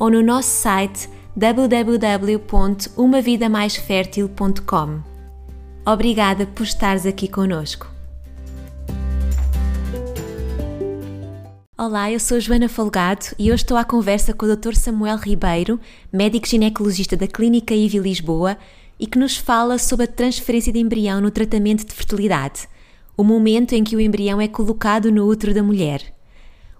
ou no nosso site www.umavidamaisfertil.com. Obrigada por estares aqui conosco. Olá, eu sou Joana Folgado e hoje estou à conversa com o Dr. Samuel Ribeiro, médico ginecologista da Clínica IVI Lisboa, e que nos fala sobre a transferência de embrião no tratamento de fertilidade, o momento em que o embrião é colocado no útero da mulher.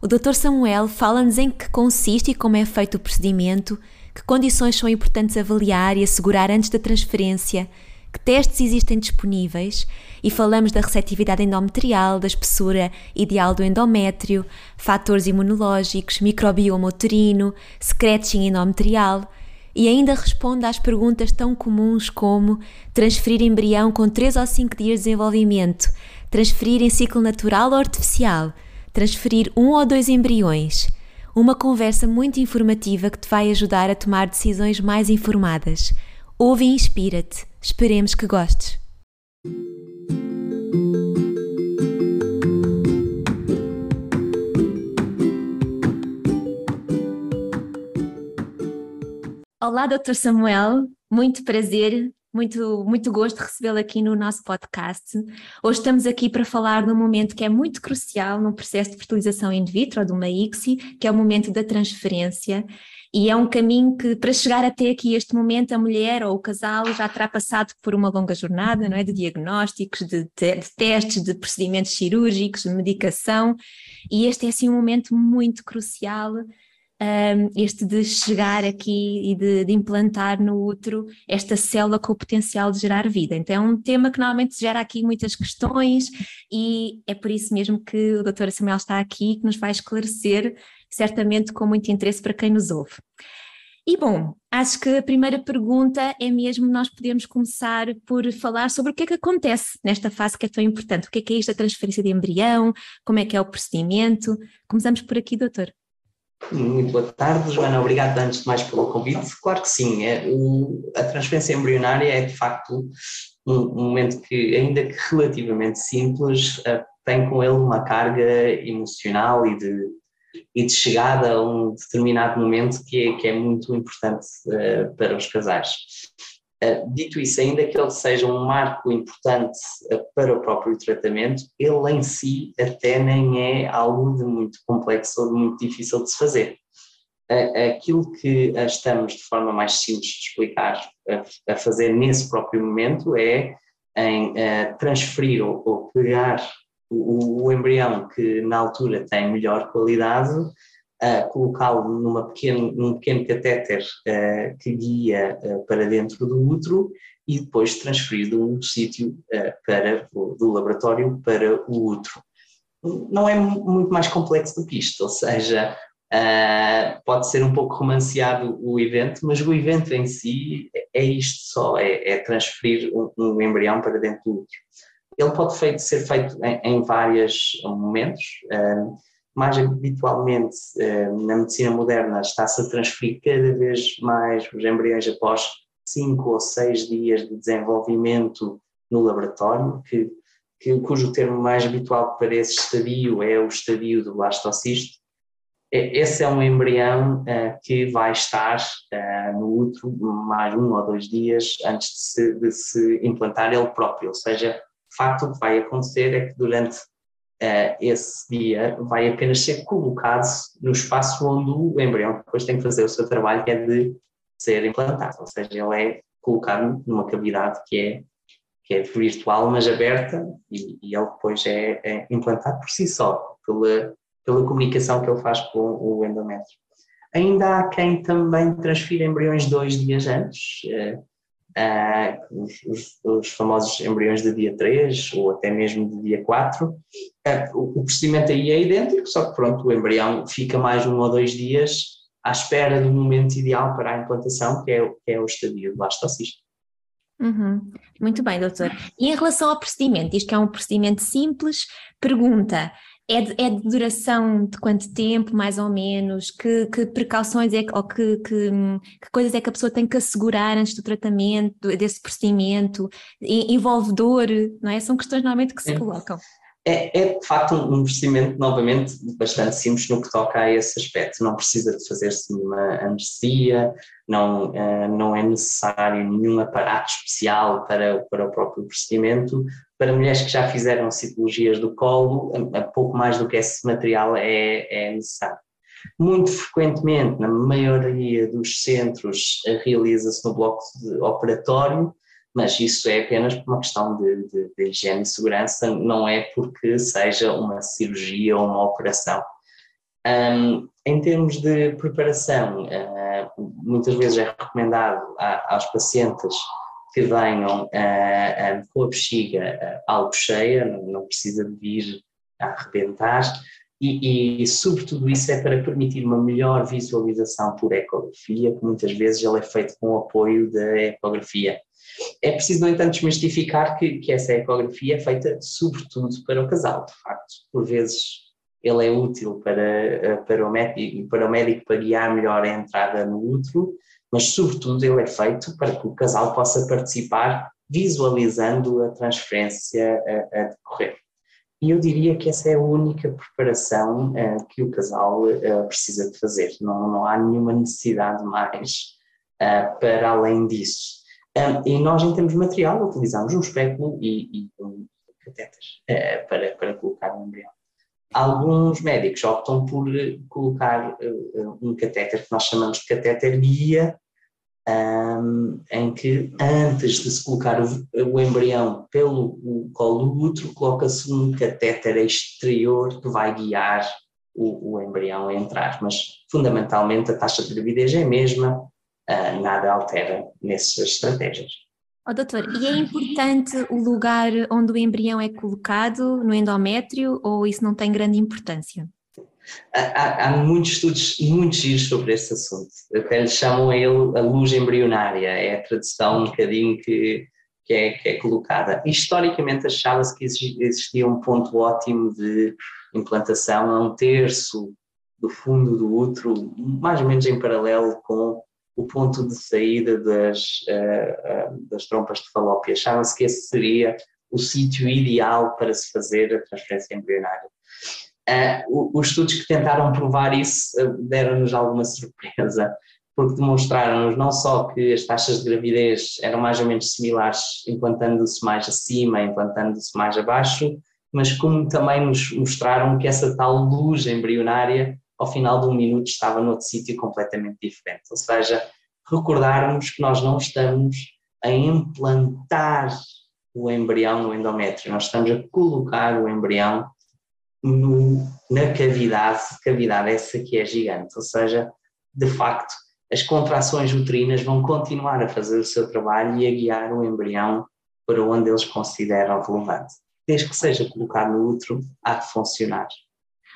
O Dr. Samuel fala-nos em que consiste e como é feito o procedimento, que condições são importantes avaliar e assegurar antes da transferência, que testes existem disponíveis e falamos da receptividade endometrial, da espessura ideal do endométrio, fatores imunológicos, microbioma uterino, secreting endometrial e ainda responde às perguntas tão comuns como transferir embrião com 3 ou 5 dias de desenvolvimento, transferir em ciclo natural ou artificial, transferir um ou dois embriões. Uma conversa muito informativa que te vai ajudar a tomar decisões mais informadas. Ouve e inspira-te. Esperemos que gostes. Olá, Dr. Samuel. Muito prazer muito, muito gosto de recebê-lo aqui no nosso podcast. Hoje estamos aqui para falar de um momento que é muito crucial no processo de fertilização in vitro, de uma ICSI, que é o momento da transferência. E é um caminho que, para chegar até aqui este momento, a mulher ou o casal já terá passado por uma longa jornada, não é? De diagnósticos, de, te de testes, de procedimentos cirúrgicos, de medicação. E este é, assim, um momento muito crucial um, este de chegar aqui e de, de, implantar no útero esta célula com o potencial de gerar vida. Então é um tema que normalmente gera aqui muitas questões e é por isso mesmo que o Dr. Samuel está aqui, que nos vai esclarecer, certamente com muito interesse para quem nos ouve. E bom, acho que a primeira pergunta é mesmo nós podemos começar por falar sobre o que é que acontece nesta fase que é tão importante. O que é que é isto da transferência de embrião? Como é que é o procedimento? Começamos por aqui, doutor. Muito boa tarde, Joana. Obrigado antes de mais pelo convite. Claro que sim, é, o, a transferência embrionária é de facto um, um, momento que, ainda que relativamente simples, uh, tem com ele uma carga emocional e de, e de chegada a um determinado momento que é, que é muito importante uh, para os casais. Eh, dito isso, ainda que ele seja um marco importante uh, para o próprio tratamento, ele em si até nem é algo de muito complexo ou de muito difícil de se fazer. Uh, aquilo que estamos de forma mais simples de explicar a, fazer nesse próprio momento é em transferir ou, pegar o, embrião que na altura tem melhor qualidade uh, colocá-lo numa pequeno, num pequeno catéter uh, que guia uh, para dentro do útero e depois transferir de um sítio para do laboratório para o útero. Não é muito mais complexo do que isto, ou seja, pode ser um pouco romanceado o evento, mas o evento em si é isto só, é, é transferir um, um, embrião para dentro do útero. Ele pode feito, ser feito em, em vários momentos mais habitualmente eh, na medicina moderna está-se a transferir cada vez mais os embriões após cinco ou seis dias de desenvolvimento no laboratório, que, que, cujo termo mais habitual para esse estadio é o estadio do blastocisto. Esse é um embrião uh, que vai estar uh, no útero mais um ou dois dias antes de se, de se implantar ele próprio, ou seja, de facto o que vai acontecer é que durante uh, esse dia vai apenas ser colocado no espaço onde o embrião depois tem que fazer o seu trabalho, que é de ser implantado, ou seja, ele é colocado numa cavidade que é, que é virtual, mas aberta, e, e ele depois é, é, implantado por si só, pela, pela comunicação que ele faz com o endométrio. Ainda há quem também transfira embriões dois dias antes, uh, os, os, os, famosos embriões de dia 3 ou até mesmo de dia 4. Uh, o, o, procedimento aí é idêntico, só que pronto, o embrião fica mais um ou dois dias à espera do momento ideal para a implantação, que é, que é o estadio blastocisto. Uhum. Muito bem, doutor. E em relação ao procedimento, diz que é um procedimento simples, pergunta, é de, é de duração de quanto tempo, mais ou menos? Que, que precauções é, ou que, que, que, coisas é que a pessoa tem que assegurar antes do tratamento, desse procedimento? Envolve dor, não é? São questões normalmente que se colocam. É, é, de facto um, procedimento, novamente, bastante simples no que toca a esse aspecto. Não precisa de fazer-se nenhuma anestesia, não, uh, não é necessário nenhum aparato especial para, para o próprio procedimento. Para mulheres que já fizeram citologias do colo, a, pouco mais do que esse material é, é necessário. Muito frequentemente, na maioria dos centros, realiza-se no bloco operatório, mas isso é apenas por uma questão de, de, de, higiene e segurança, não é porque seja uma cirurgia ou uma operação. Um, em termos de preparação, uh, muitas vezes é recomendado a, aos pacientes que venham uh, uh, com a bexiga algo cheia, não, não, precisa de vir a arrebentar, e, e, sobretudo isso é para permitir uma melhor visualização por ecografia, que muitas vezes ele é feito com o apoio da ecografia. É preciso, no entanto, desmistificar que, que essa ecografia é feita sobretudo para o casal, de facto. Por vezes ele é útil para, eh, para, o médico, para o médico para guiar melhor a entrada no útero, mas sobretudo ele é feito para que o casal possa participar visualizando a transferência a, a decorrer. E eu diria que essa é a única preparação uh, que o casal uh, precisa de fazer, não, não há nenhuma necessidade mais uh, para além disso. Um, e nós, em termos de material, utilizamos um espéculo e, e um catetas para, para colocar o embrião. Alguns médicos optam por colocar uh, um catéter que nós chamamos de catéter guia, um, em que antes de se colocar o, o embrião pelo o colo do útero, coloca-se um catéter exterior que vai guiar o, o embrião a entrar. Mas, fundamentalmente, a taxa de gravidez é a mesma, uh, nada altera nessas estratégias. Oh, doutor, e é importante o lugar onde o embrião é colocado no endométrio ou isso não tem grande importância? Há, há, muitos estudos muito giros sobre este assunto. Até lhe chamam a ele a luz embrionária, é a tradução um bocadinho que, que, é, que é colocada. Historicamente achava-se que existia um ponto ótimo de implantação a um terço do fundo do útero, mais ou menos em paralelo com o ponto de saída das, uh, uh, das trompas de falópia. Achava-se que esse seria o sítio ideal para se fazer a transferência embrionária. Uh, os estudos que tentaram provar isso deram-nos alguma surpresa, porque demonstraram-nos não só que as taxas de gravidez eram mais ou menos similares, implantando-se mais acima, implantando-se mais abaixo, mas como também nos mostraram que essa tal luz embrionária ao final de um minuto estava noutro sítio completamente diferente. Ou seja, recordarmos que nós não estamos a implantar o embrião no endométrio, nós estamos a colocar o embrião no, na cavidade, cavidade essa que é gigante, ou seja, de facto, as contrações uterinas vão continuar a fazer o seu trabalho e a guiar o embrião para onde eles consideram relevante. Desde que seja colocado no útero, há de funcionar.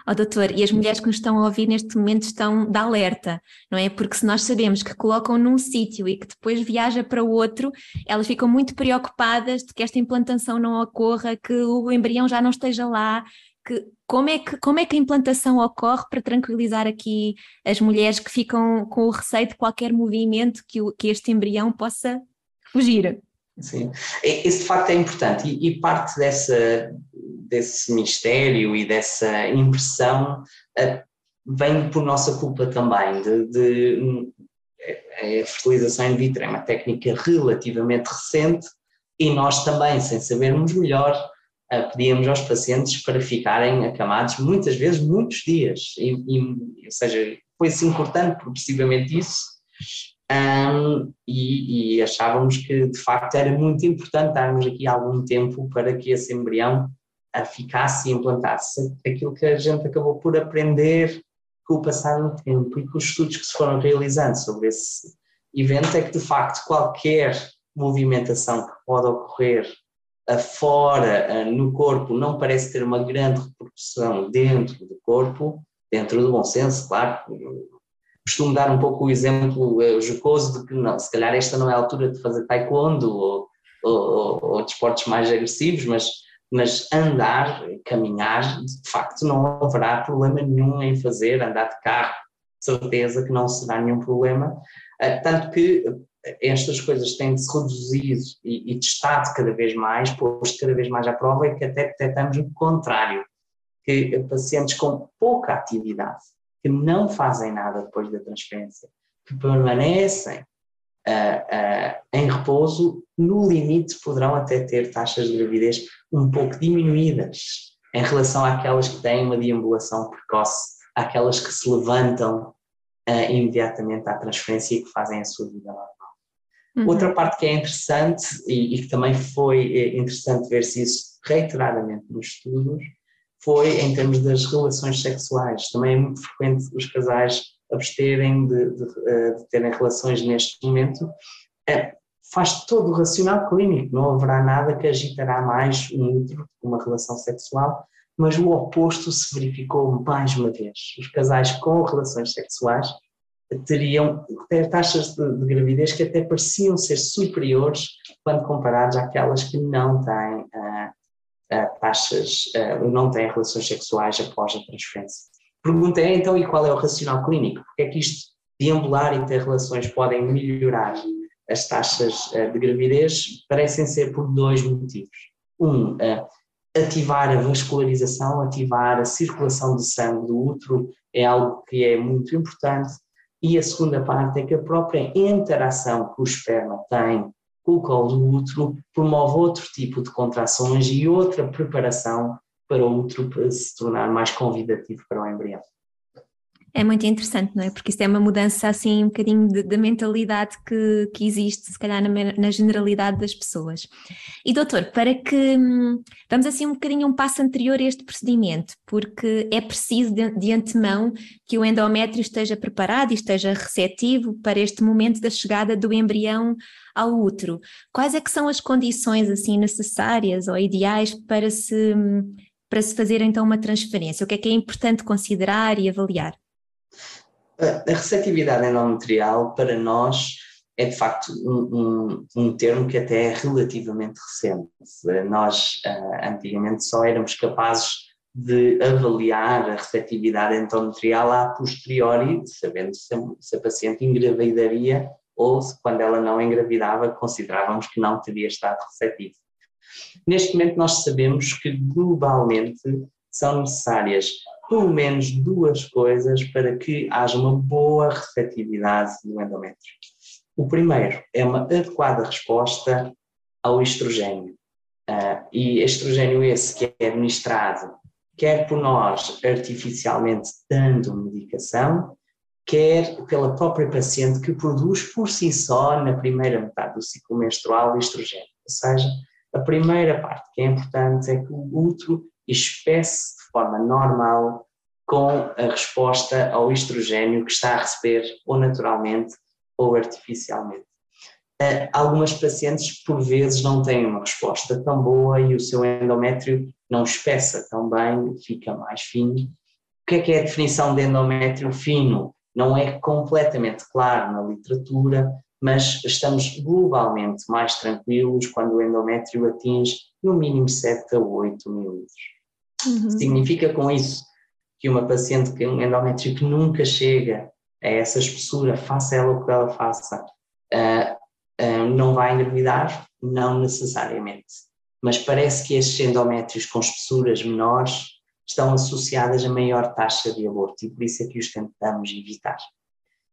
Oh, doutor, e as mulheres que nos estão a ouvir neste momento estão de alerta, não é? Porque se nós sabemos que colocam num sítio e que depois viaja para outro, elas ficam muito preocupadas de que esta implantação não ocorra, que o embrião já não esteja lá. Que, como, é que, como é que a implantação ocorre para tranquilizar aqui as mulheres que ficam com o receio de qualquer movimento que, o, que este embrião possa fugir? Sim, esse de facto é importante e, e parte dessa, desse mistério e dessa impressão uh, vem por nossa culpa também, de, de a fertilização in vitro é uma técnica relativamente recente e nós também, sem sabermos melhor, uh, pedíamos aos pacientes para ficarem acamados muitas vezes muitos dias, e, e, ou seja, foi-se encurtando progressivamente isso um, e, e, achávamos que de facto era muito importante darmos aqui algum tempo para que esse embrião ficasse e implantasse. Aquilo que a gente acabou por aprender com o passar do tempo e com os estudos que se foram realizando sobre esse evento é que de facto qualquer movimentação que pode ocorrer fora, no corpo, não parece ter uma grande repercussão dentro do corpo, dentro do bom senso, claro, costumo dar um pouco o exemplo uh, jocoso de que não, se calhar esta não é a altura de fazer taekwondo ou, ou, ou desportos mais agressivos, mas, mas andar, caminhar, de facto não haverá problema nenhum em fazer, andar de carro, certeza que não será nenhum problema, uh, tanto que estas coisas têm se reduzido e, e testado cada vez mais, posto cada vez mais à prova, e que até detectamos o contrário, que pacientes com pouca atividade, que não fazem nada depois da transferência, que permanecem em repouso, no limite poderão até ter taxas de gravidez um pouco diminuídas em relação àquelas que têm uma deambulação precoce, àquelas que se levantam uh, imediatamente à transferência e que fazem a sua vida normal. Uhum. Outra parte que é interessante e, e, que também foi eh, interessante ver-se isso reiteradamente nos estudos foi em termos das relações sexuais. Também é muito frequente os casais absterem de, de, eh, de terem relações neste momento. É, faz todo o racional clínico, não haverá nada que agitará mais um útero uma relação sexual, mas o oposto se verificou mais uma vez. Os casais com relações sexuais teriam ter taxas de, de, gravidez que até pareciam ser superiores quando comparados àquelas que não têm uh, taxas, uh, não têm relações sexuais após a transferência. Pergunta é então, e qual é o racional clínico? Porque é que isto, deambular e ter relações, podem melhorar as taxas de gravidez? Parecem ser por dois motivos. Um, ativar a vascularização, ativar a circulação de sangue do útero é algo que é muito importante e a segunda parte é que a própria interação que o esperma tem com o colo do útero promove outro tipo de contrações e outra preparação para o útero se tornar mais convidativo para o embrião. É muito interessante, não é? Porque isso é uma mudança assim um bocadinho da mentalidade que, que existe, se calhar, na, na, generalidade das pessoas. E doutor, para que hum, vamos assim um bocadinho um passo anterior a este procedimento, porque é preciso de, de antemão que o endométrio esteja preparado e esteja receptivo para este momento da chegada do embrião ao útero. Quais é que são as condições assim necessárias ou ideais para se hum, para se fazer então uma transferência? O que é que é importante considerar e avaliar? A receptividade endometrial, para nós, é de facto um, um, um, termo que até é relativamente recente. Nós, uh, antigamente, só éramos capazes de avaliar a receptividade endometrial a posteriori, sabendo se a, se a paciente engravidaria ou se, quando ela não engravidava, considerávamos que não teria estado receptivo. Neste momento, nós sabemos que globalmente são necessárias pelo menos duas coisas para que haja uma boa receptividade do endométrio. O primeiro é uma adequada resposta ao estrogênio. Uh, e estrogênio esse que é administrado quer por nós artificialmente dando medicação, quer pela própria paciente que produz por si só na primeira metade do ciclo menstrual estrogênio. Ou seja, a primeira parte que é importante é que o útero espesse de forma normal com a resposta ao estrogênio que está a receber ou naturalmente ou artificialmente. Uh, algumas pacientes, por vezes, não têm uma resposta tão boa e o seu endométrio não espessa tão bem, fica mais fino. O que é que é a definição de endométrio fino? Não é completamente claro na literatura, mas estamos globalmente mais tranquilos quando o endométrio atinge no mínimo 7 a 8 mililitros. Uhum. Significa com isso que uma paciente com um endométrio que nunca chega a essa espessura, faça ela o que ela faça, uh, uh, não vai engravidar? Não necessariamente. Mas parece que estes endométrios com espessuras menores estão associadas a maior taxa de aborto e por isso é que os tentamos evitar.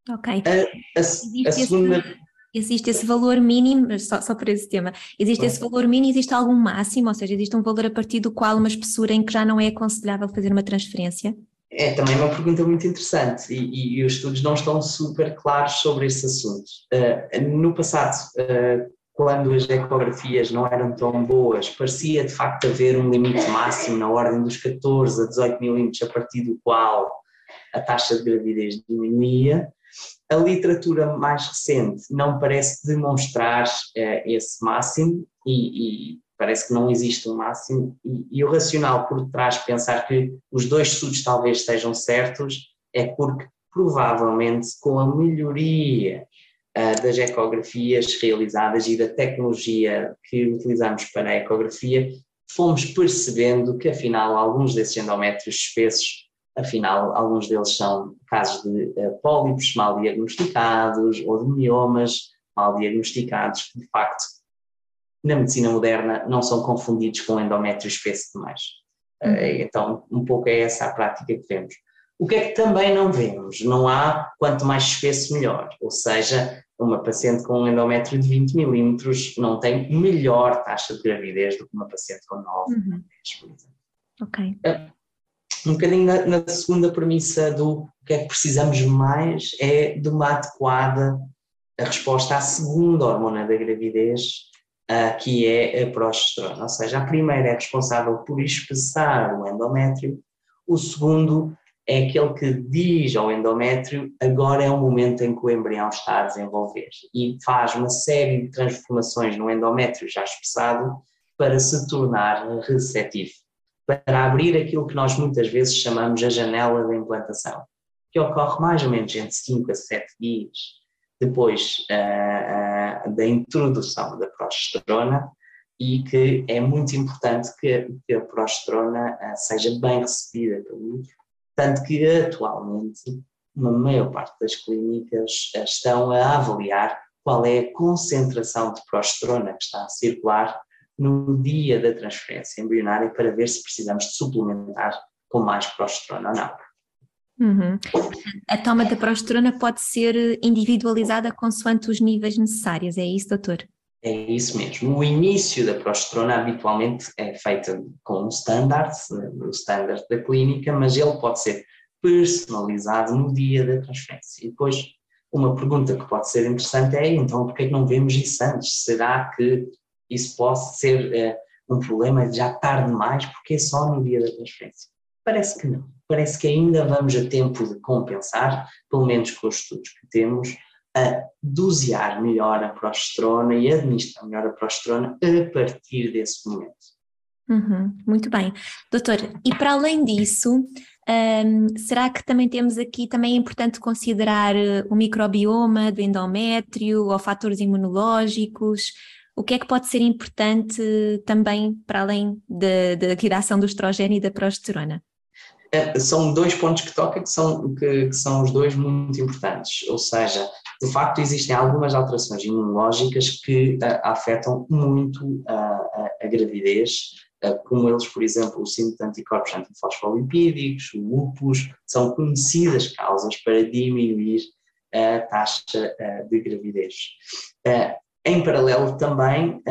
Ok. A, a, a segunda. Esse Existe esse valor mínimo, só, só para esse tema, existe esse valor mínimo, existe algum máximo, ou seja, existe um valor a partir do qual uma espessura em que já não é aconselhável fazer uma transferência? É também uma pergunta muito interessante e, e, e os estudos não estão super claros sobre esse assunto. Uh, no passado, uh, quando as ecografias não eram tão boas, parecia de facto haver um limite máximo na ordem dos 14 a 18 milímetros, a partir do qual a taxa de gravidez diminuía. A literatura mais recente não parece demonstrar uh, esse máximo e, e, parece que não existe um máximo. E, e, o racional por trás pensar que os dois estudos talvez estejam certos é porque provavelmente com a melhoria uh, das ecografias realizadas e da tecnologia que utilizamos para a ecografia, fomos percebendo que afinal alguns desses endométrios espessos, afinal alguns deles são casos de uh, pólipos mal diagnosticados ou de miomas mal diagnosticados, que de facto na medicina moderna não são confundidos com endométrio espesso demais. Uhum. Uh, então, um pouco é essa a prática que vemos. O que é que também não vemos? Não há quanto mais espesso melhor, ou seja, uma paciente com um endométrio de 20 milímetros não tem melhor taxa de gravidez do que uma paciente com 9 uhum. por exemplo. Ok. Um bocadinho na, na, segunda premissa do que é que precisamos mais é de uma adequada resposta à segunda hormona da gravidez, uh, que é a progesterona. Ou seja, a primeira é responsável por espessar o endométrio, o segundo é aquele que diz ao endométrio agora é o momento em que o embrião está a desenvolver e faz uma série de transformações no endométrio já espessado para se tornar receptivo, para abrir aquilo que nós muitas vezes chamamos a janela da implantação, que ocorre mais ou menos entre 5 a 7 dias depois uh, uh, da introdução da progesterona e que é muito importante que, que a progesterona uh, seja bem recebida pelo útero tanto que atualmente uma maior parte das clínicas estão a avaliar qual é a concentração de progesterona que está a circular no dia da transferência embrionária para ver se precisamos de suplementar com mais progesterona ou não. Uhum. A toma da progesterona pode ser individualizada consoante os níveis necessários, é isso, doutor? É isso mesmo. O início da progesterona habitualmente é feito com um standard, o standard da clínica, mas ele pode ser personalizado no dia da transferência. E depois, uma pergunta que pode ser interessante é, então, por que é não vemos isso antes? Será que isso pode ser é, um problema já tarde demais, porque é só no dia da transferência? Parece que não. Parece que ainda vamos a tempo de compensar, pelo menos com os estudos que temos, a dosear melhor a progesterona e administrar melhor a progesterona a partir desse momento. Uhum, muito bem. Doutor, e para além disso, um, será que também temos aqui, também é importante considerar uh, o microbioma do endométrio ou fatores imunológicos? O que é que pode ser importante também para além da, ação do estrogênio e da progesterona? É, são dois pontos que toca que são, que, que, são os dois muito importantes, ou seja, de facto existem algumas alterações imunológicas que uh, afetam muito a, a, a gravidez, uh, como eles, por exemplo, o síndrome de anticorpos antifosfolipídicos, o lupus, são conhecidas causas para diminuir a taxa uh, de gravidez. Em paralelo também,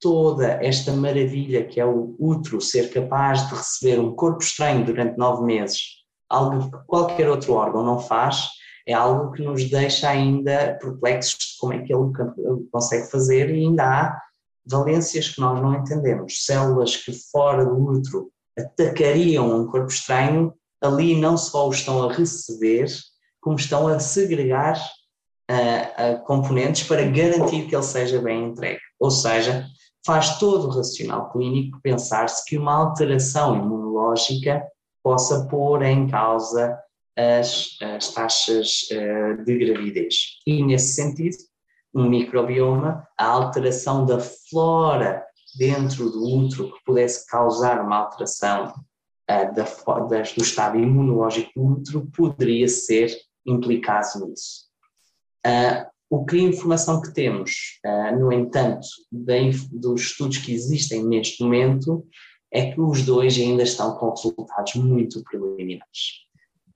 toda esta maravilha que é o útero ser capaz de receber um corpo estranho durante nove meses, algo que qualquer outro órgão não faz, é algo que nos deixa ainda perplexos de como é que ele consegue fazer e ainda há valências que nós não entendemos. Células que fora do útero atacariam um corpo estranho, ali não só o estão a receber, como estão a segregar uh, uh, componentes para garantir que ele seja bem entregue. Ou seja, faz todo o racional clínico pensar-se que uma alteração imunológica possa pôr em causa as, as taxas uh, de gravidez. E, nesse sentido, um microbioma, a alteração da flora dentro do útero que pudesse causar uma alteração uh, da, das, do estado imunológico do útero poderia ser implicado nisso. Uh, o que a informação que temos, uh, no entanto, de, dos estudos que existem neste momento, é que os dois ainda estão com resultados muito preliminares.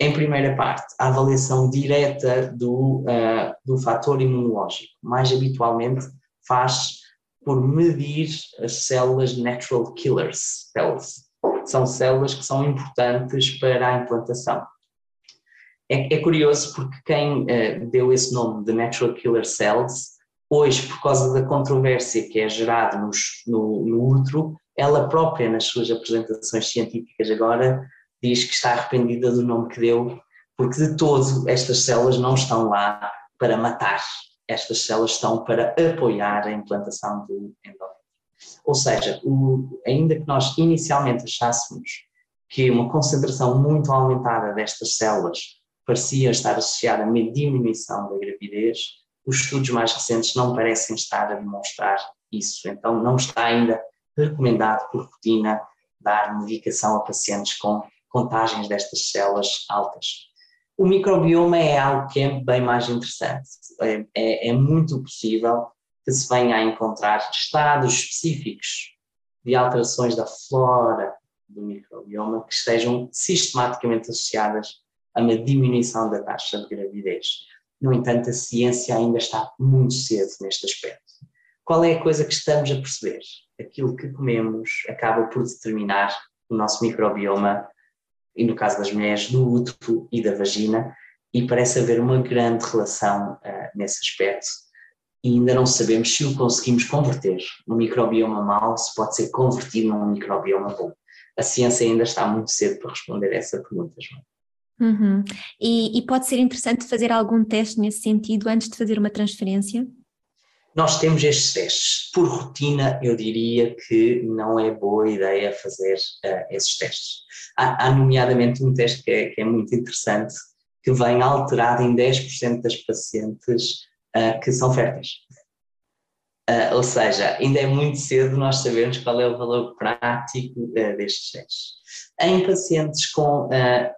Em primeira parte, a avaliação direta do, uh, do fator imunológico, mais habitualmente faz por medir as células natural killers cells. São células que são importantes para a implantação. É, é curioso porque quem uh, deu esse nome de Natural Killer Cells, hoje, por causa da controvérsia que é gerada no, no, útero, ela própria, nas suas apresentações científicas agora, diz que está arrependida do nome que deu, porque de todo estas células não estão lá para matar, estas células estão para apoiar a implantação do endómetrio. Ou seja, o, ainda que nós inicialmente achássemos que uma concentração muito aumentada destas células parecia estar associada a uma diminuição da gravidez, os estudos mais recentes não parecem estar a demonstrar isso. Então, não está ainda recomendado por rotina dar medicação a pacientes com contagens destas células altas. O microbioma é algo que é bem mais interessante. É, é, é muito possível que se venha a encontrar estados específicos de alterações da flora do microbioma que estejam sistematicamente associadas a uma diminuição da taxa de gravidez. No entanto, a ciência ainda está muito cedo neste aspecto. Qual é a coisa que estamos a perceber? Aquilo que comemos acaba por determinar o nosso microbioma e no caso das mulheres, do útero e da vagina, e parece haver uma grande relação uh, nesse aspecto. E ainda não sabemos se o conseguimos converter. Um microbioma mau se pode ser convertido num microbioma bom. A ciência ainda está muito cedo para responder a essa pergunta, João. Uhum. E, e pode ser interessante fazer algum teste nesse sentido antes de fazer uma transferência? Nós temos estes testes. Por rotina, eu diria que não é boa ideia fazer uh, esses testes. Há, há, nomeadamente, um teste que é, que é, muito interessante, que vem alterado em 10% das pacientes uh, que são férteis. Uh, ou seja, ainda é muito cedo nós sabermos qual é o valor prático destes testes. Em pacientes com,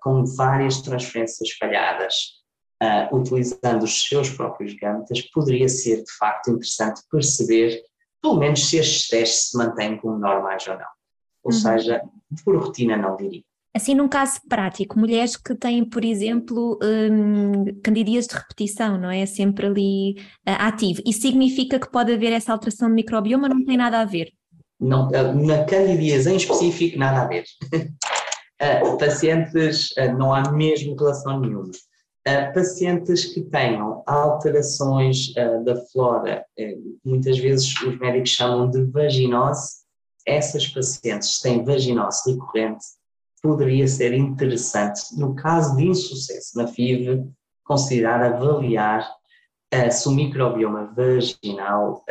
com várias transferências falhadas, uh, utilizando os seus próprios gametas, poderia ser de facto interessante perceber, pelo menos, se estes testes se mantêm como normais ou não. Ou uhum. seja, por rotina não diria. Assim, num caso prático, mulheres que têm, por exemplo, um, candidíase de repetição, não é? Sempre ali uh, ativo. Isso significa que pode haver essa alteração de microbioma? Não tem nada a ver? Não, na candidíase em específico, nada a ver. uh, pacientes, uh, não há mesmo relação nenhuma. Pacientes que tenham alterações da flora, muitas vezes os médicos chamam de vaginose, essas pacientes têm vaginose recorrente, poderia ser interessante, no caso de insucesso na FIV, considerar avaliar se o microbioma vaginal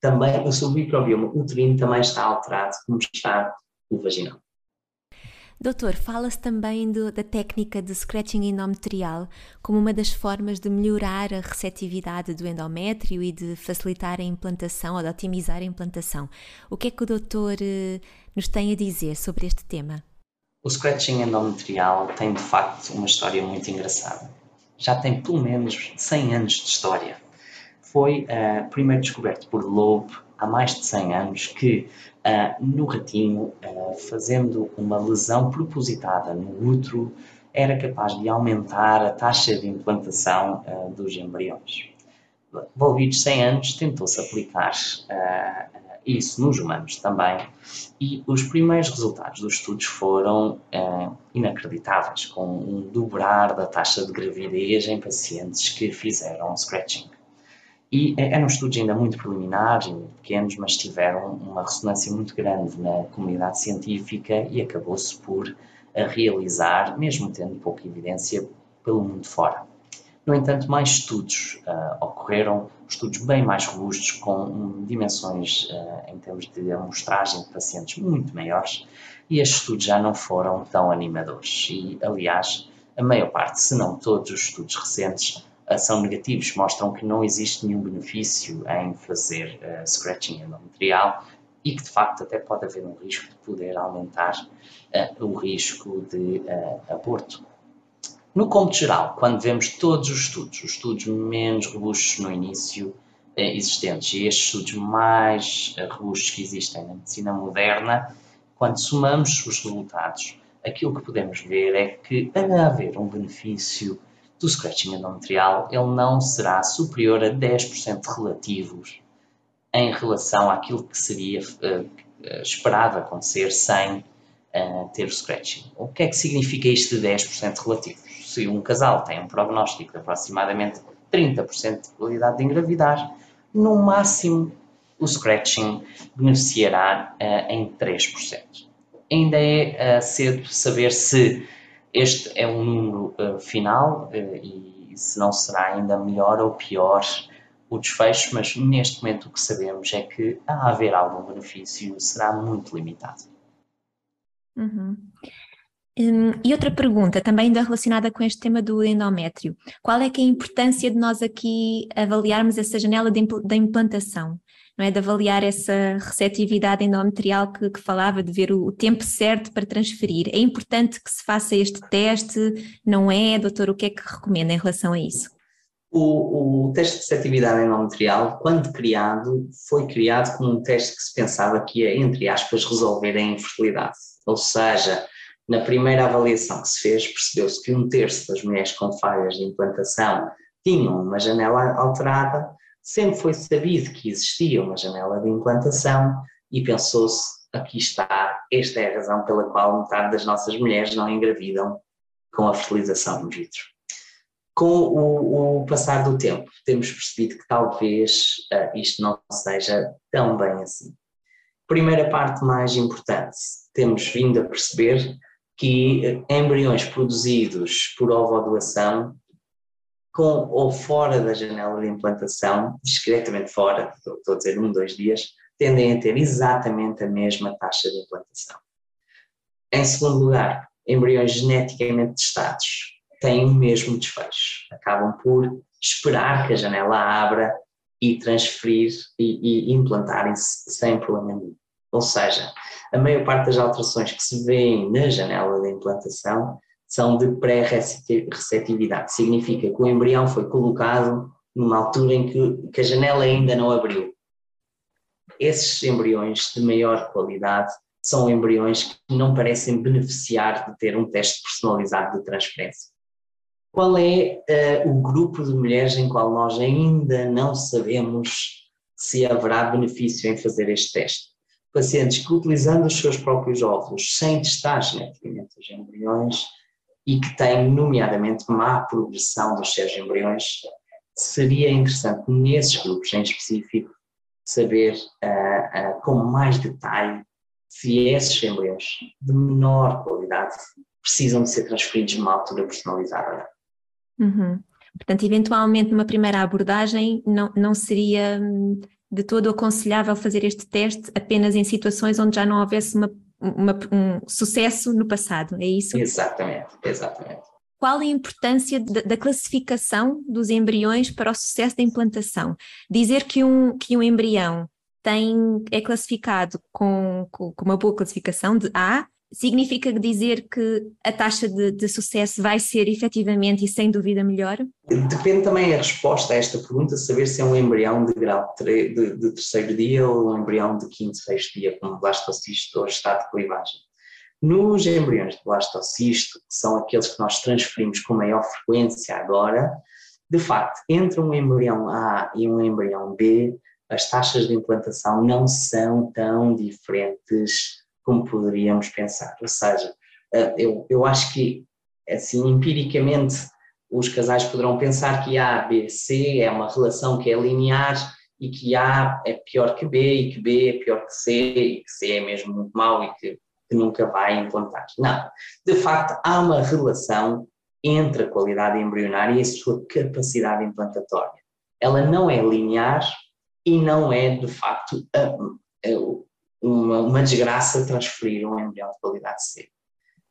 também, o microbioma uterino também está alterado, como está o vaginal. Doutor, fala-se também do, da técnica de scratching endometrial como uma das formas de melhorar a receptividade do endométrio e de facilitar a implantação ou de otimizar a implantação. O que é que o doutor eh, nos tem a dizer sobre este tema? O scratching endometrial tem de facto uma história muito engraçada. Já tem pelo menos 100 anos de história. Foi uh, primeiro descoberto por Loeb há mais de 100 anos que uh, no ratinho, uh, fazendo uma lesão propositada no útero, era capaz de aumentar a taxa de implantação uh, dos embriões. Envolvidos 100 anos, tentou-se aplicar isso nos humanos também, e os primeiros resultados dos estudos foram inacreditáveis, com um dobrar da taxa de gravidez em pacientes que fizeram scratching. E eram estudos ainda muito preliminares, muito pequenos, mas tiveram uma ressonância muito grande na comunidade científica e acabou-se por realizar, mesmo tendo pouca evidência, pelo mundo fora. No entanto, mais estudos uh, ocorreram, estudos bem mais robustos, com dimensões uh, em termos de amostragem de pacientes muito maiores, e estes estudos já não foram tão animadores. E, aliás, a maior parte, se não todos os estudos recentes, são negativos, mostram que não existe nenhum benefício em fazer uh, scratching endometrial e que de facto até pode haver um risco de poder aumentar uh, o risco de uh, aborto. No cômputo geral, quando vemos todos os estudos, os estudos menos robustos no início existentes e estes estudos mais robustos que existem na medicina moderna, quando somamos os resultados, aquilo que podemos ver é que, a haver um benefício do scratching endometrial, ele não será superior a 10% relativos em relação àquilo que seria uh, esperado acontecer sem uh, ter o scratching. O que é que significa isto de 10% relativos? Se um casal tem um prognóstico de aproximadamente 30% de probabilidade de engravidar, no máximo o scratching beneficiará uh, em 3%. Ainda é cedo saber se este é um número uh, final uh, e se não será ainda melhor ou pior o desfecho, mas neste momento o que sabemos é que a haver algum benefício será muito limitado. Uhum. Hum, e outra pergunta, também ainda relacionada com este tema do endométrio. Qual é é a importância de nós aqui avaliarmos essa janela da implantação? Não é? De avaliar essa receptividade endometrial que, que falava, de ver o, o, tempo certo para transferir. É importante que se faça este teste, não é? Doutor, o que é que recomenda em relação a isso? O, o teste de receptividade endometrial, quando criado, foi criado como um teste que se pensava que ia, entre aspas, resolver a infertilidade. Ou seja, na primeira avaliação que se fez, percebeu-se que um terço das mulheres com falhas de implantação tinham uma janela alterada, sempre foi sabido que existia uma janela de implantação e pensou-se, aqui está, esta é a razão pela qual metade das nossas mulheres não engravidam com a fertilização in vitro. Com o, o passar do tempo, temos percebido que talvez uh, isto não seja tão bem assim. Primeira parte mais importante, temos vindo a perceber que embriões produzidos por ovodoação com ou fora da janela de implantação, discretamente fora, estou a dizer um, dois dias, tendem a ter exatamente a mesma taxa de implantação. Em segundo lugar, embriões geneticamente testados têm o mesmo desfecho, acabam por esperar que a janela abra e transferir e, e implantarem-se sem problema nenhum. Ou seja, a maior parte das alterações que se vêem na janela da implantação são de pré-receptividade. Significa que o embrião foi colocado numa altura em que, que a janela ainda não abriu. Esses embriões de maior qualidade são embriões que não parecem beneficiar de ter um teste personalizado de transferência. Qual é uh, o grupo de mulheres em qual nós ainda não sabemos se haverá benefício em fazer este teste? pacientes que, utilizando os seus próprios óvulos, sem testar geneticamente os embriões e que têm, nomeadamente, má progressão dos seus embriões, seria interessante, nesses grupos em específico, saber uh, uh, com mais detalhe se esses embriões de menor qualidade precisam de ser transferidos numa altura personalizada. Uhum. Portanto, eventualmente, numa primeira abordagem, não, não seria hum, de todo aconselhável fazer este teste apenas em situações onde já não houvesse uma, uma, um sucesso no passado, é isso? Exatamente, exatamente. Qual a importância de, da classificação dos embriões para o sucesso da implantação? Dizer que um, que um embrião tem, é classificado com, com, com uma boa classificação de A significa dizer que a taxa de, de, sucesso vai ser efetivamente e sem dúvida melhor? Depende também a resposta a esta pergunta, saber se é um embrião de grau de, de, terceiro dia ou um embrião de quinto, sexto dia, como blastocisto ou estado de clivagem. Nos embriões de blastocisto, que são aqueles que nós transferimos com maior frequência agora, de facto, entre um embrião A e um embrião B, as taxas de implantação não são tão diferentes como poderíamos pensar. Ou seja, eh, eu, eu acho que, assim, empiricamente, os casais poderão pensar que A, B, C é uma relação que é linear e que A é pior que B e que B é pior que C e que C é mesmo muito mau e que, que nunca vai implantar. Não. De facto, há uma relação entre a qualidade embrionária e a sua capacidade implantatória. Ela não é linear e não é, de facto, a, a, uma, uma desgraça transferir um embrião de qualidade C.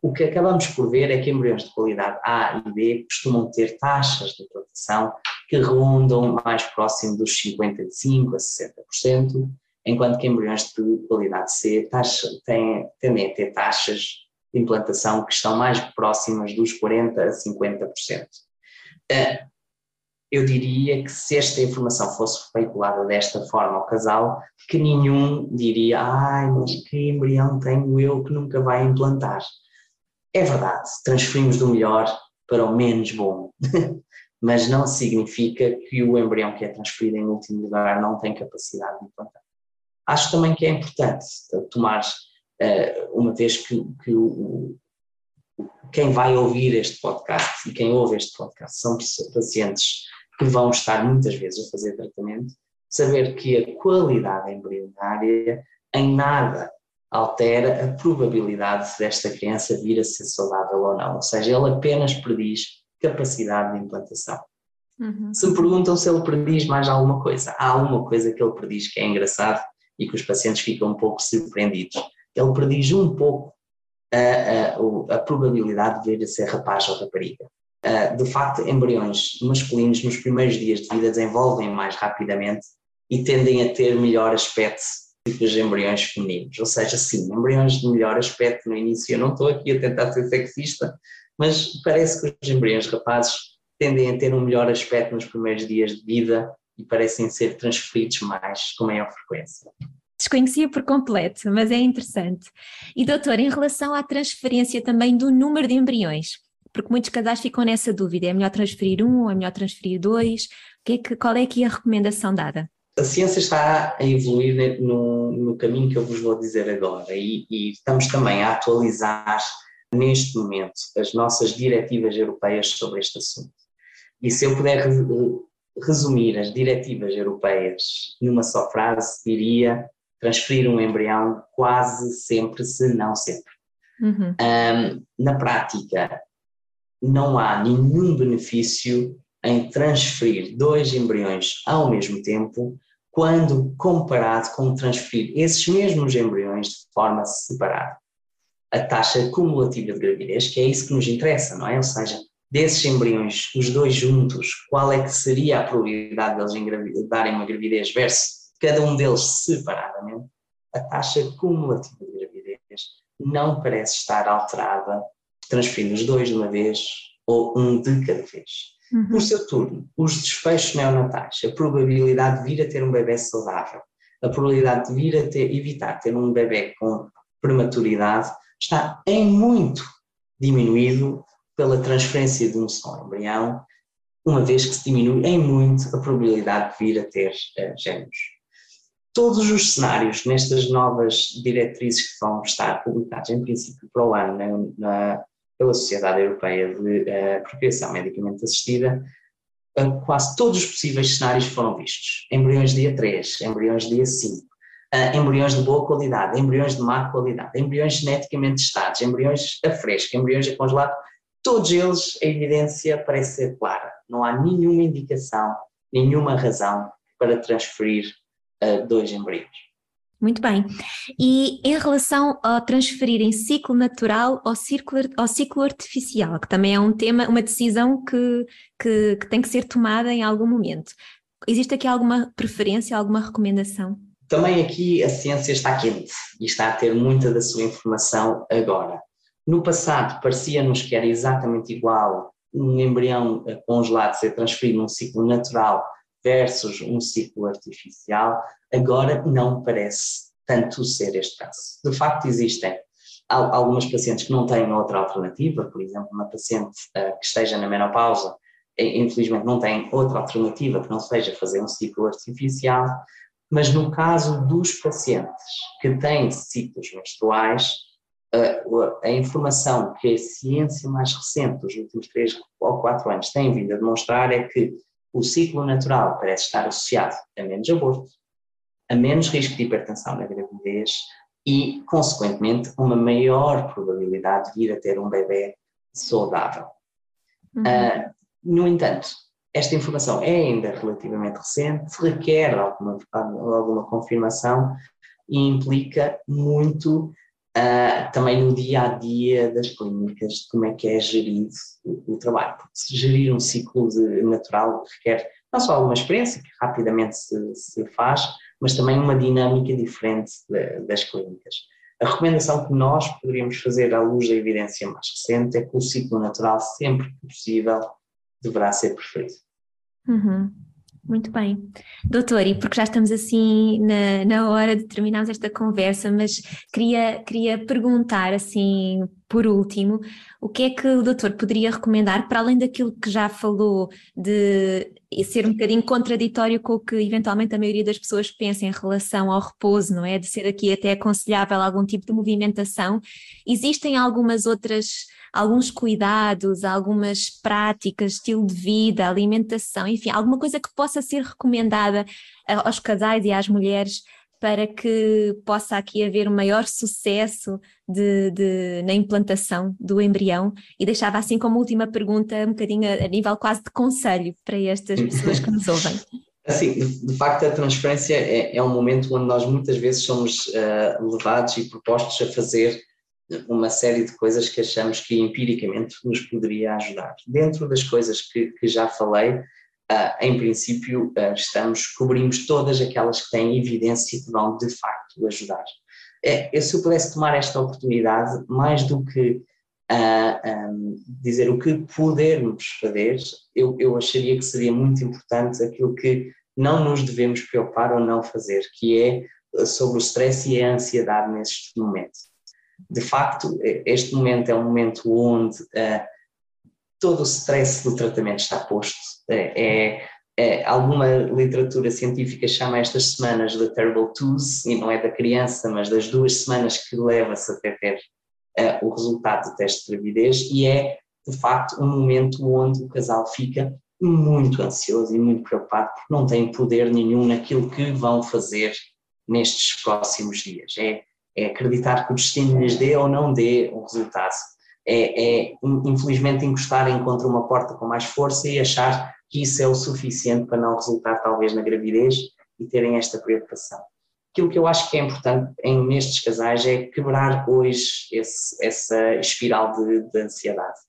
O que acabamos por ver é que embriões de qualidade A e B costumam ter taxas de implantação que rondam mais próximo dos 55% a 60%, enquanto que embriões de qualidade C taxa, têm, tendem a ter taxas de implantação que estão mais próximas dos 40% a 50% eu diria que se esta informação fosse veiculada desta forma ao casal, que nenhum diria, ai, mas que embrião tenho eu que nunca vai implantar. É verdade, transferimos do melhor para o menos bom, mas não significa que o embrião que é transferido em último lugar não tem capacidade de implantar. Acho também que é importante tomar, eh, uma vez que, que o, quem vai ouvir este podcast e quem ouve este podcast são pacientes que vão estar muitas vezes a fazer tratamento, saber que a qualidade embrionária em nada altera a probabilidade desta criança vir a ser saudável ou não, ou seja, ele apenas prediz capacidade de implantação. Uhum. Se me perguntam se ele prediz mais alguma coisa, há alguma coisa que ele prediz que é engraçado e que os pacientes ficam um pouco surpreendidos. Ele prediz um pouco a, a, a probabilidade de vir a ser rapaz ou rapariga. Uh, de facto, embriões masculinos nos primeiros dias de vida desenvolvem mais rapidamente e tendem a ter melhor aspecto que os embriões femininos. Ou seja, sim, embriões de melhor aspecto no início. Eu não estou aqui a tentar ser sexista, mas parece que os embriões rapazes tendem a ter um melhor aspecto nos primeiros dias de vida e parecem ser transferidos mais com maior frequência. Desconhecia por completo, mas é interessante. E doutor, em relação à transferência também do número de embriões, porque muitos casais ficam nessa dúvida, é melhor transferir um ou é melhor transferir dois? Que é que, qual é aqui a recomendação dada? A ciência está a evoluir no, no caminho que eu vos vou dizer agora e, e estamos também a atualizar neste momento as nossas diretivas europeias sobre este assunto. E se eu puder resumir as diretivas europeias numa só frase, diria transferir um embrião quase sempre, se não sempre. Uhum. Um, na prática, não há nenhum benefício em transferir dois embriões ao mesmo tempo, quando comparado com transferir esses mesmos embriões de forma separada. A taxa cumulativa de gravidez, que é isso que nos interessa, não é? Ou seja, desses embriões, os dois juntos, qual é que seria a probabilidade deles darem uma gravidez versus cada um deles separadamente, a taxa cumulativa de gravidez não parece estar alterada transferindo os dois de uma vez ou um de cada vez. Uhum. No seu turno, os desfechos neonatais, a probabilidade de vir a ter um bebê saudável, a probabilidade de vir a ter, evitar ter um bebê com prematuridade está em muito diminuído pela transferência de um só embrião, uma vez que se diminui em muito a probabilidade de vir a ter uh, gêmeos. Todos os cenários nestas novas diretrizes que vão estar publicados, em princípio, para o ano na, na, pela Sociedade Europeia de uh, Procriação Medicamente Assistida, uh, quase todos os possíveis cenários foram vistos. Embriões dia 3, embriões dia 5, uh, embriões de boa qualidade, embriões de má qualidade, embriões geneticamente testados, embriões a fresco, embriões a congelado, todos eles a evidência parece ser clara. Não há nenhuma indicação, nenhuma razão para transferir uh, dois embriões. Muito bem. E em relação a transferir em ciclo natural ou ciclo, ou ciclo artificial, que também é um tema, uma decisão que, que, que tem que ser tomada em algum momento. Existe aqui alguma preferência, alguma recomendação? Também aqui a ciência está quente e está a ter muita da sua informação agora. No passado parecia-nos que era exatamente igual um embrião congelado ser transferido num ciclo natural versus um ciclo artificial, agora não parece tanto ser este caso. De facto, existem algumas pacientes que não têm outra alternativa, por exemplo, uma paciente uh, que esteja na menopausa, infelizmente não tem outra alternativa que não seja fazer um ciclo artificial, mas no caso dos pacientes que têm ciclos menstruais, uh, a informação que a ciência mais recente dos últimos 3 ou 4 anos tem vindo a demonstrar é que o ciclo natural parece estar associado a menos aborto, a menos risco de hipertensão na gravidez e, consequentemente, uma maior probabilidade de vir a ter um bebê saudável. Uhum. Uh, no entanto, esta informação é ainda relativamente recente, requer alguma, alguma confirmação e implica muito uh, também no dia a dia das clínicas, de como é que é gerido o, o trabalho. Porque gerir um ciclo de, natural requer não só alguma experiência, que rapidamente se, se faz, mas também uma dinâmica diferente de, das clínicas. A recomendação que nós poderíamos fazer à luz da evidência mais recente é que o ciclo natural, sempre que possível, deverá ser preferido. Uhum. Muito bem. Doutor, e porque já estamos assim na, na hora de terminarmos esta conversa, mas queria, queria perguntar assim, por último, o que é que o doutor poderia recomendar, para além daquilo que já falou de ser um bocadinho contraditório com o que eventualmente a maioria das pessoas pensa em relação ao repouso, não é? De ser aqui até aconselhável algum tipo de movimentação. Existem algumas outras alguns cuidados, algumas práticas, estilo de vida, alimentação, enfim, alguma coisa que possa ser recomendada aos casais e às mulheres para que possa aqui haver um maior sucesso de, de, na implantação do embrião e deixava assim como última pergunta um bocadinho a, a nível quase de conselho para estas pessoas que nos ouvem. Assim, de, de facto a transferência é, é, um momento onde nós muitas vezes somos uh, levados e propostos a fazer uma série de coisas que achamos que empiricamente nos poderia ajudar. Dentro das coisas que, que já falei, uh, em princípio, uh, estamos, cobrimos todas aquelas que têm evidência que vão de facto ajudar. É, se eu pudesse tomar esta oportunidade, mais do que uh, um, dizer o que podermos fazer, eu, eu acharia que seria muito importante aquilo que não nos devemos preocupar ou não fazer, que é sobre o stress e a ansiedade neste momento de facto, este momento é um momento onde uh, todo o stress do tratamento está posto. É, é, alguma literatura científica chama estas semanas de terrible twos, e não é da criança, mas das duas semanas que leva-se até ter uh, o resultado do teste de gravidez, e é, de facto, um momento onde o casal fica muito ansioso e muito preocupado porque não tem poder nenhum naquilo que vão fazer nestes próximos dias. É, é acreditar que o destino lhes dê ou não dê o resultado. É, é, infelizmente encostarem contra uma porta com mais força e achar que isso é o suficiente para não resultar talvez na gravidez e terem esta preocupação. Aquilo que eu acho que é importante em, nestes casais é quebrar hoje esse, essa espiral de, de ansiedade.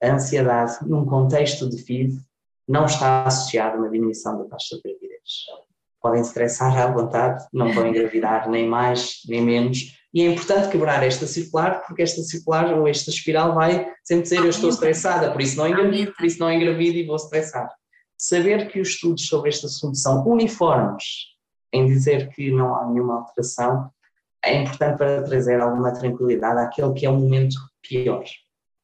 A ansiedade, num contexto de FIV, não está associada a uma diminuição da taxa de gravidez podem estressar à vontade, não vão engravidar nem mais nem menos. E é importante quebrar esta circular, porque esta circular ou esta espiral vai sempre dizer eu estou estressada, por isso não engravido, por isso não engravido e vou estressar. Saber que os estudos sobre este assunto são uniformes em dizer que não há nenhuma alteração é importante para trazer alguma tranquilidade àquele que é o momento pior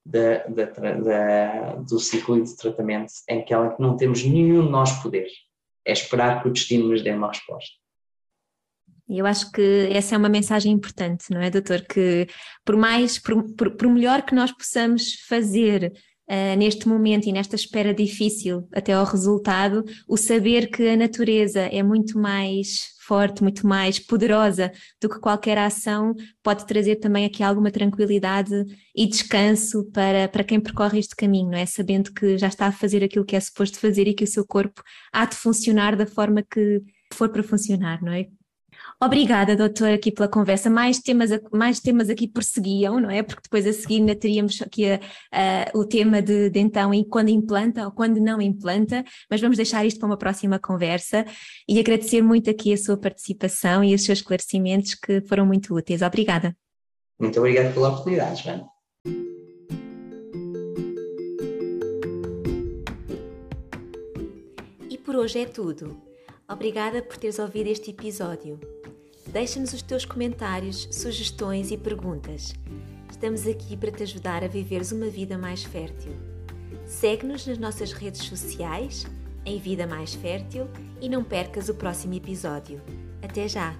da, da, da, do ciclo de tratamento, em que não temos nenhum de nós poder é esperar que o destino nos dê uma resposta. E eu acho que essa é uma mensagem importante, não é, doutor? Que por mais, por, por, por melhor que nós possamos fazer uh, neste momento e nesta espera difícil até ao resultado, o saber que a natureza é muito mais forte, muito mais poderosa do que qualquer ação, pode trazer também aqui alguma tranquilidade e descanso para, para quem percorre este caminho, não é? Sabendo que já está a fazer aquilo que é suposto fazer e que o seu corpo há de funcionar da forma que for para funcionar, não é? Obrigada, doutora, aqui pela conversa. Mais temas, mais temas aqui prosseguiam, não é? Porque depois a seguir ainda teríamos aqui a, a, o tema de, de então e quando implanta ou quando não implanta, mas vamos deixar isto para uma próxima conversa e agradecer muito aqui a sua participação e os seus esclarecimentos que foram muito úteis. Obrigada. Muito obrigado pela oportunidade, Joana. E por hoje é tudo. Obrigada por teres ouvido este episódio. Deixa-nos os teus comentários, sugestões e perguntas. Estamos aqui para te ajudar a viveres uma vida mais fértil. Segue-nos nas nossas redes sociais, em Vida Mais Fértil, e não percas o próximo episódio. Até já!